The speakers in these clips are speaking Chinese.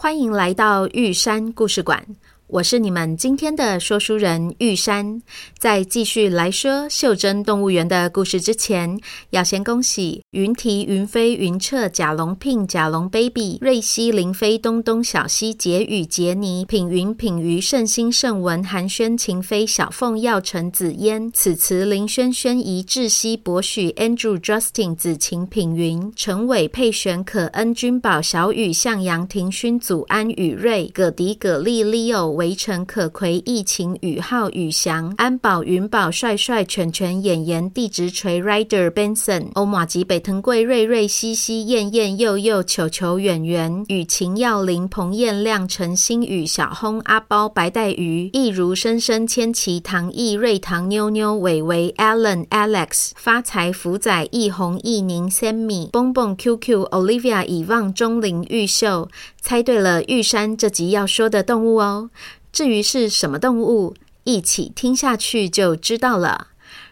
欢迎来到玉山故事馆。我是你们今天的说书人玉山，在继续来说袖珍动物园的故事之前，要先恭喜云提、云飞、云彻、贾龙、聘、贾龙、baby、瑞希、林飞、东东、小西、杰宇、杰尼、品云、品瑜、圣心、圣文、寒暄、秦飞、小凤、耀成、紫嫣、此词、林轩、轩怡、智熙、博许、Andrew、Justin、子晴、品云、陈伟、佩璇、可恩、君宝、小雨、向阳、庭勋、祖安、雨瑞、葛迪、葛丽、Leo。围城、可葵、疫情、宇浩、宇翔、安保、云宝、帅帅、犬犬、演员、地质锤、Rider、Benson、欧玛吉、北藤贵、瑞瑞、西西、燕燕、佑佑、球球、远远、雨晴、耀林、彭燕亮、陈星宇、小轰、阿包、白带鱼、易如、深深、千奇、唐毅、瑞唐、妞妞、伟伟、Allen、Alex、发财、福仔、易红、易宁、Sammy、蹦蹦、QQ、Olivia、以望、钟灵、玉秀，猜对了玉山这集要说的动物哦。至于是什么动物，一起听下去就知道了。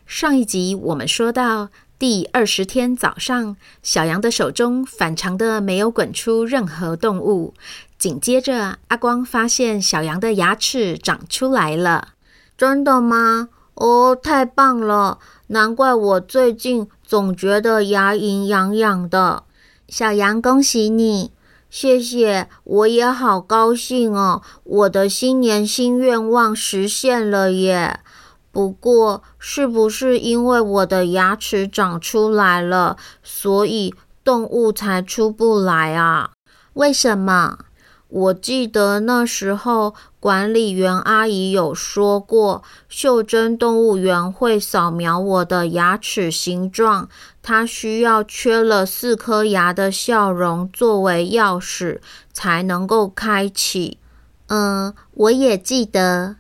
上一集我们说到第二十天早上，小羊的手中反常的没有滚出任何动物。紧接着，阿光发现小羊的牙齿长出来了。真的吗？哦，太棒了！难怪我最近总觉得牙龈痒痒的。小羊，恭喜你！谢谢，我也好高兴哦！我的新年新愿望实现了耶。不过，是不是因为我的牙齿长出来了，所以动物才出不来啊？为什么？我记得那时候管理员阿姨有说过，袖珍动物园会扫描我的牙齿形状，它需要缺了四颗牙的笑容作为钥匙才能够开启。嗯，我也记得。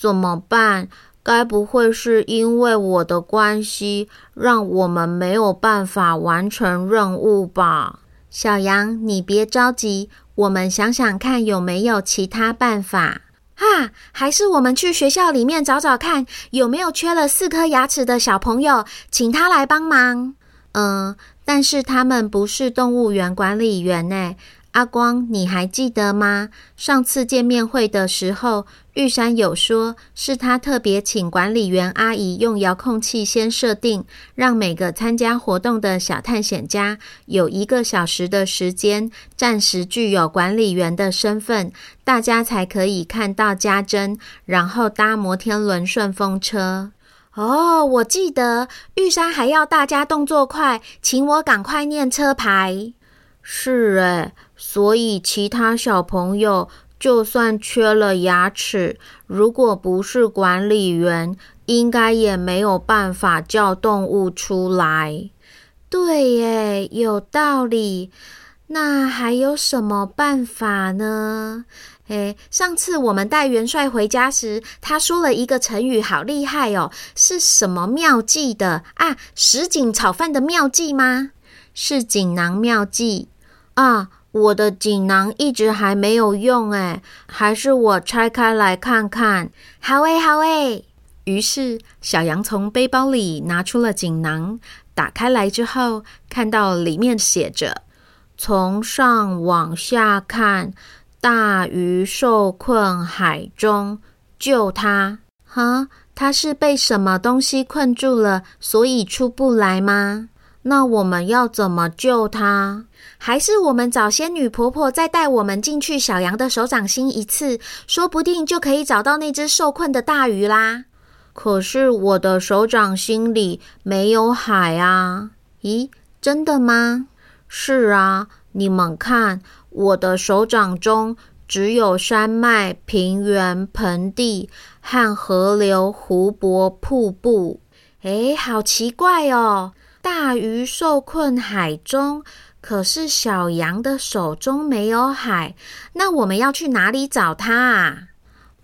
怎么办？该不会是因为我的关系，让我们没有办法完成任务吧？小羊，你别着急。我们想想看，有没有其他办法？啊，还是我们去学校里面找找看，有没有缺了四颗牙齿的小朋友，请他来帮忙。嗯，但是他们不是动物园管理员呢。阿光，你还记得吗？上次见面会的时候，玉山有说是他特别请管理员阿姨用遥控器先设定，让每个参加活动的小探险家有一个小时的时间，暂时具有管理员的身份，大家才可以看到家珍，然后搭摩天轮顺风车。哦，我记得玉山还要大家动作快，请我赶快念车牌。是诶，所以其他小朋友就算缺了牙齿，如果不是管理员，应该也没有办法叫动物出来。对耶，有道理。那还有什么办法呢？诶，上次我们带元帅回家时，他说了一个成语，好厉害哦，是什么妙计的啊？什锦炒饭的妙计吗？是锦囊妙计。啊，我的锦囊一直还没有用诶，还是我拆开来看看。好诶，好诶。于是小羊从背包里拿出了锦囊，打开来之后，看到里面写着：“从上往下看，大鱼受困海中，救它。”哈，它是被什么东西困住了，所以出不来吗？那我们要怎么救它？还是我们找仙女婆婆再带我们进去小羊的手掌心一次，说不定就可以找到那只受困的大鱼啦。可是我的手掌心里没有海啊！咦，真的吗？是啊，你们看，我的手掌中只有山脉、平原、盆地和河流、湖泊、瀑布。诶，好奇怪哦！大鱼受困海中，可是小羊的手中没有海，那我们要去哪里找它啊？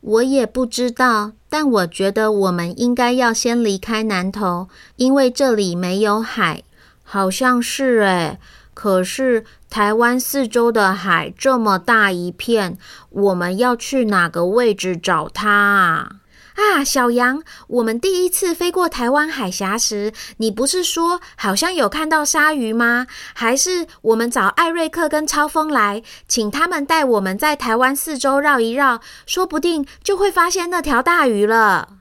我也不知道，但我觉得我们应该要先离开南投，因为这里没有海。好像是诶，可是台湾四周的海这么大一片，我们要去哪个位置找它啊？啊，小羊，我们第一次飞过台湾海峡时，你不是说好像有看到鲨鱼吗？还是我们找艾瑞克跟超风来，请他们带我们在台湾四周绕一绕，说不定就会发现那条大鱼了。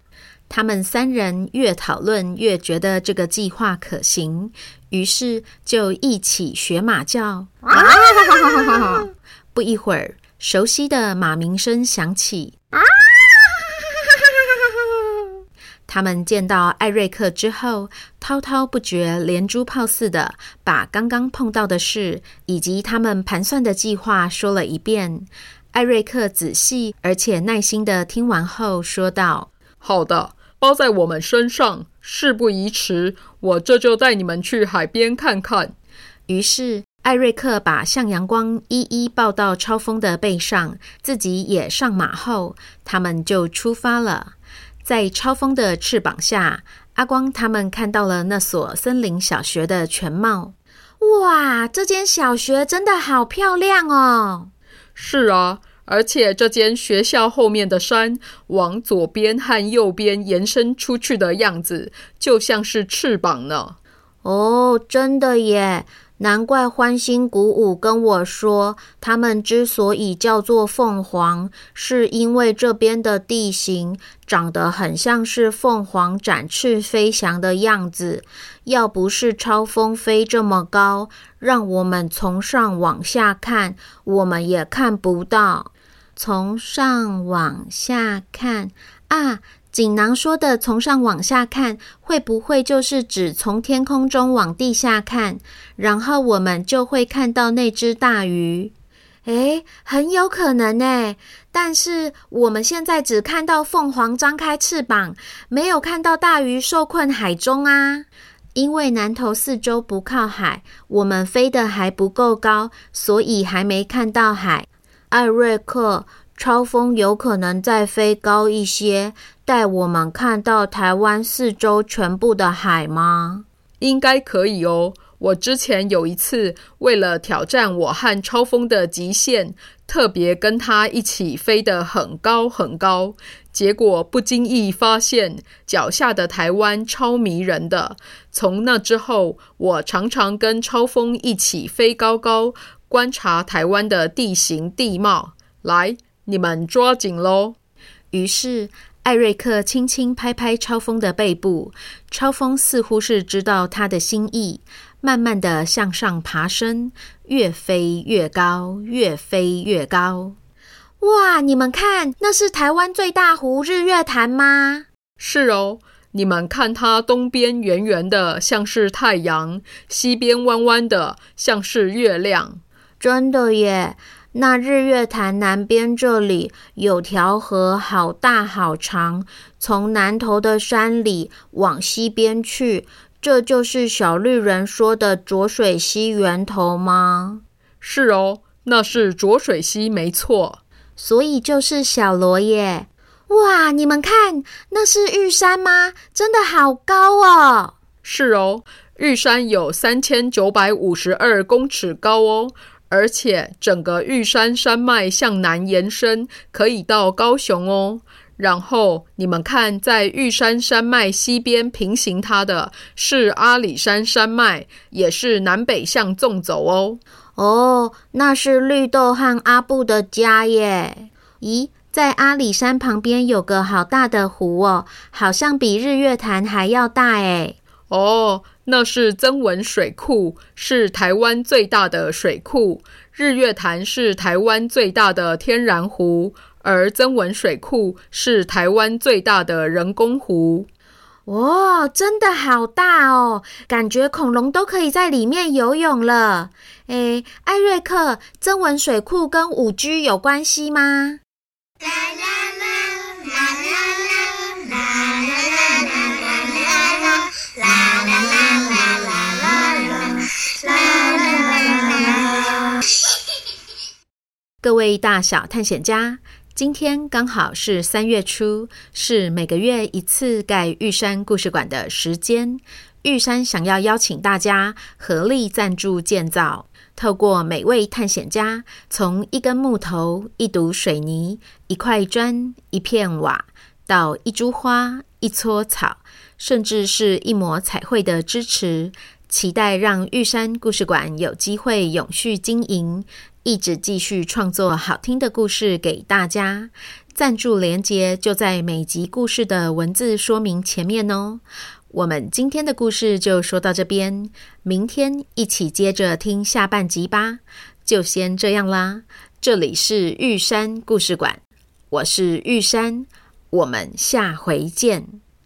他们三人越讨论越觉得这个计划可行，于是就一起学马叫。啊不一会儿，熟悉的马鸣声响起。他们见到艾瑞克之后，滔滔不绝、连珠炮似的把刚刚碰到的事以及他们盘算的计划说了一遍。艾瑞克仔细而且耐心的听完后说道：“好的，包在我们身上。事不宜迟，我这就带你们去海边看看。”于是，艾瑞克把向阳光一一抱到超风的背上，自己也上马后，他们就出发了。在超风的翅膀下，阿光他们看到了那所森林小学的全貌。哇，这间小学真的好漂亮哦！是啊，而且这间学校后面的山往左边和右边延伸出去的样子，就像是翅膀呢。哦，真的耶！难怪欢欣鼓舞跟我说，他们之所以叫做凤凰，是因为这边的地形长得很像是凤凰展翅飞翔的样子。要不是超风飞这么高，让我们从上往下看，我们也看不到。从上往下看啊！锦囊说的“从上往下看”，会不会就是指从天空中往地下看，然后我们就会看到那只大鱼？诶，很有可能诶。但是我们现在只看到凤凰张开翅膀，没有看到大鱼受困海中啊。因为南投四周不靠海，我们飞得还不够高，所以还没看到海。艾瑞克。超风有可能再飞高一些，带我们看到台湾四周全部的海吗？应该可以哦。我之前有一次为了挑战我和超风的极限，特别跟他一起飞得很高很高，结果不经意发现脚下的台湾超迷人的。从那之后，我常常跟超风一起飞高高，观察台湾的地形地貌。来。你们抓紧喽！于是艾瑞克轻轻拍拍超风的背部，超风似乎是知道他的心意，慢慢的向上爬升，越飞越高，越飞越高。哇！你们看，那是台湾最大湖日月潭吗？是哦，你们看它东边圆圆的，像是太阳；西边弯弯的，像是月亮。真的耶！那日月潭南边这里有条河，好大好长，从南头的山里往西边去，这就是小绿人说的浊水溪源头吗？是哦，那是浊水溪，没错。所以就是小罗耶。哇，你们看，那是玉山吗？真的好高哦。是哦，玉山有三千九百五十二公尺高哦。而且整个玉山山脉向南延伸，可以到高雄哦。然后你们看，在玉山山脉西边平行它的是阿里山山脉，也是南北向纵走哦。哦，那是绿豆和阿布的家耶。咦，在阿里山旁边有个好大的湖哦，好像比日月潭还要大诶。哦。那是曾文水库，是台湾最大的水库。日月潭是台湾最大的天然湖，而曾文水库是台湾最大的人工湖。哇，真的好大哦，感觉恐龙都可以在里面游泳了。诶，艾瑞克，曾文水库跟五 G 有关系吗？啦啦啦啦啦啦位大小探险家，今天刚好是三月初，是每个月一次盖玉山故事馆的时间。玉山想要邀请大家合力赞助建造，透过每位探险家从一根木头、一堵水泥、一块砖、一片瓦，到一株花、一撮草，甚至是一抹彩绘的支持，期待让玉山故事馆有机会永续经营。一直继续创作好听的故事给大家，赞助连接就在每集故事的文字说明前面哦。我们今天的故事就说到这边，明天一起接着听下半集吧。就先这样啦，这里是玉山故事馆，我是玉山，我们下回见。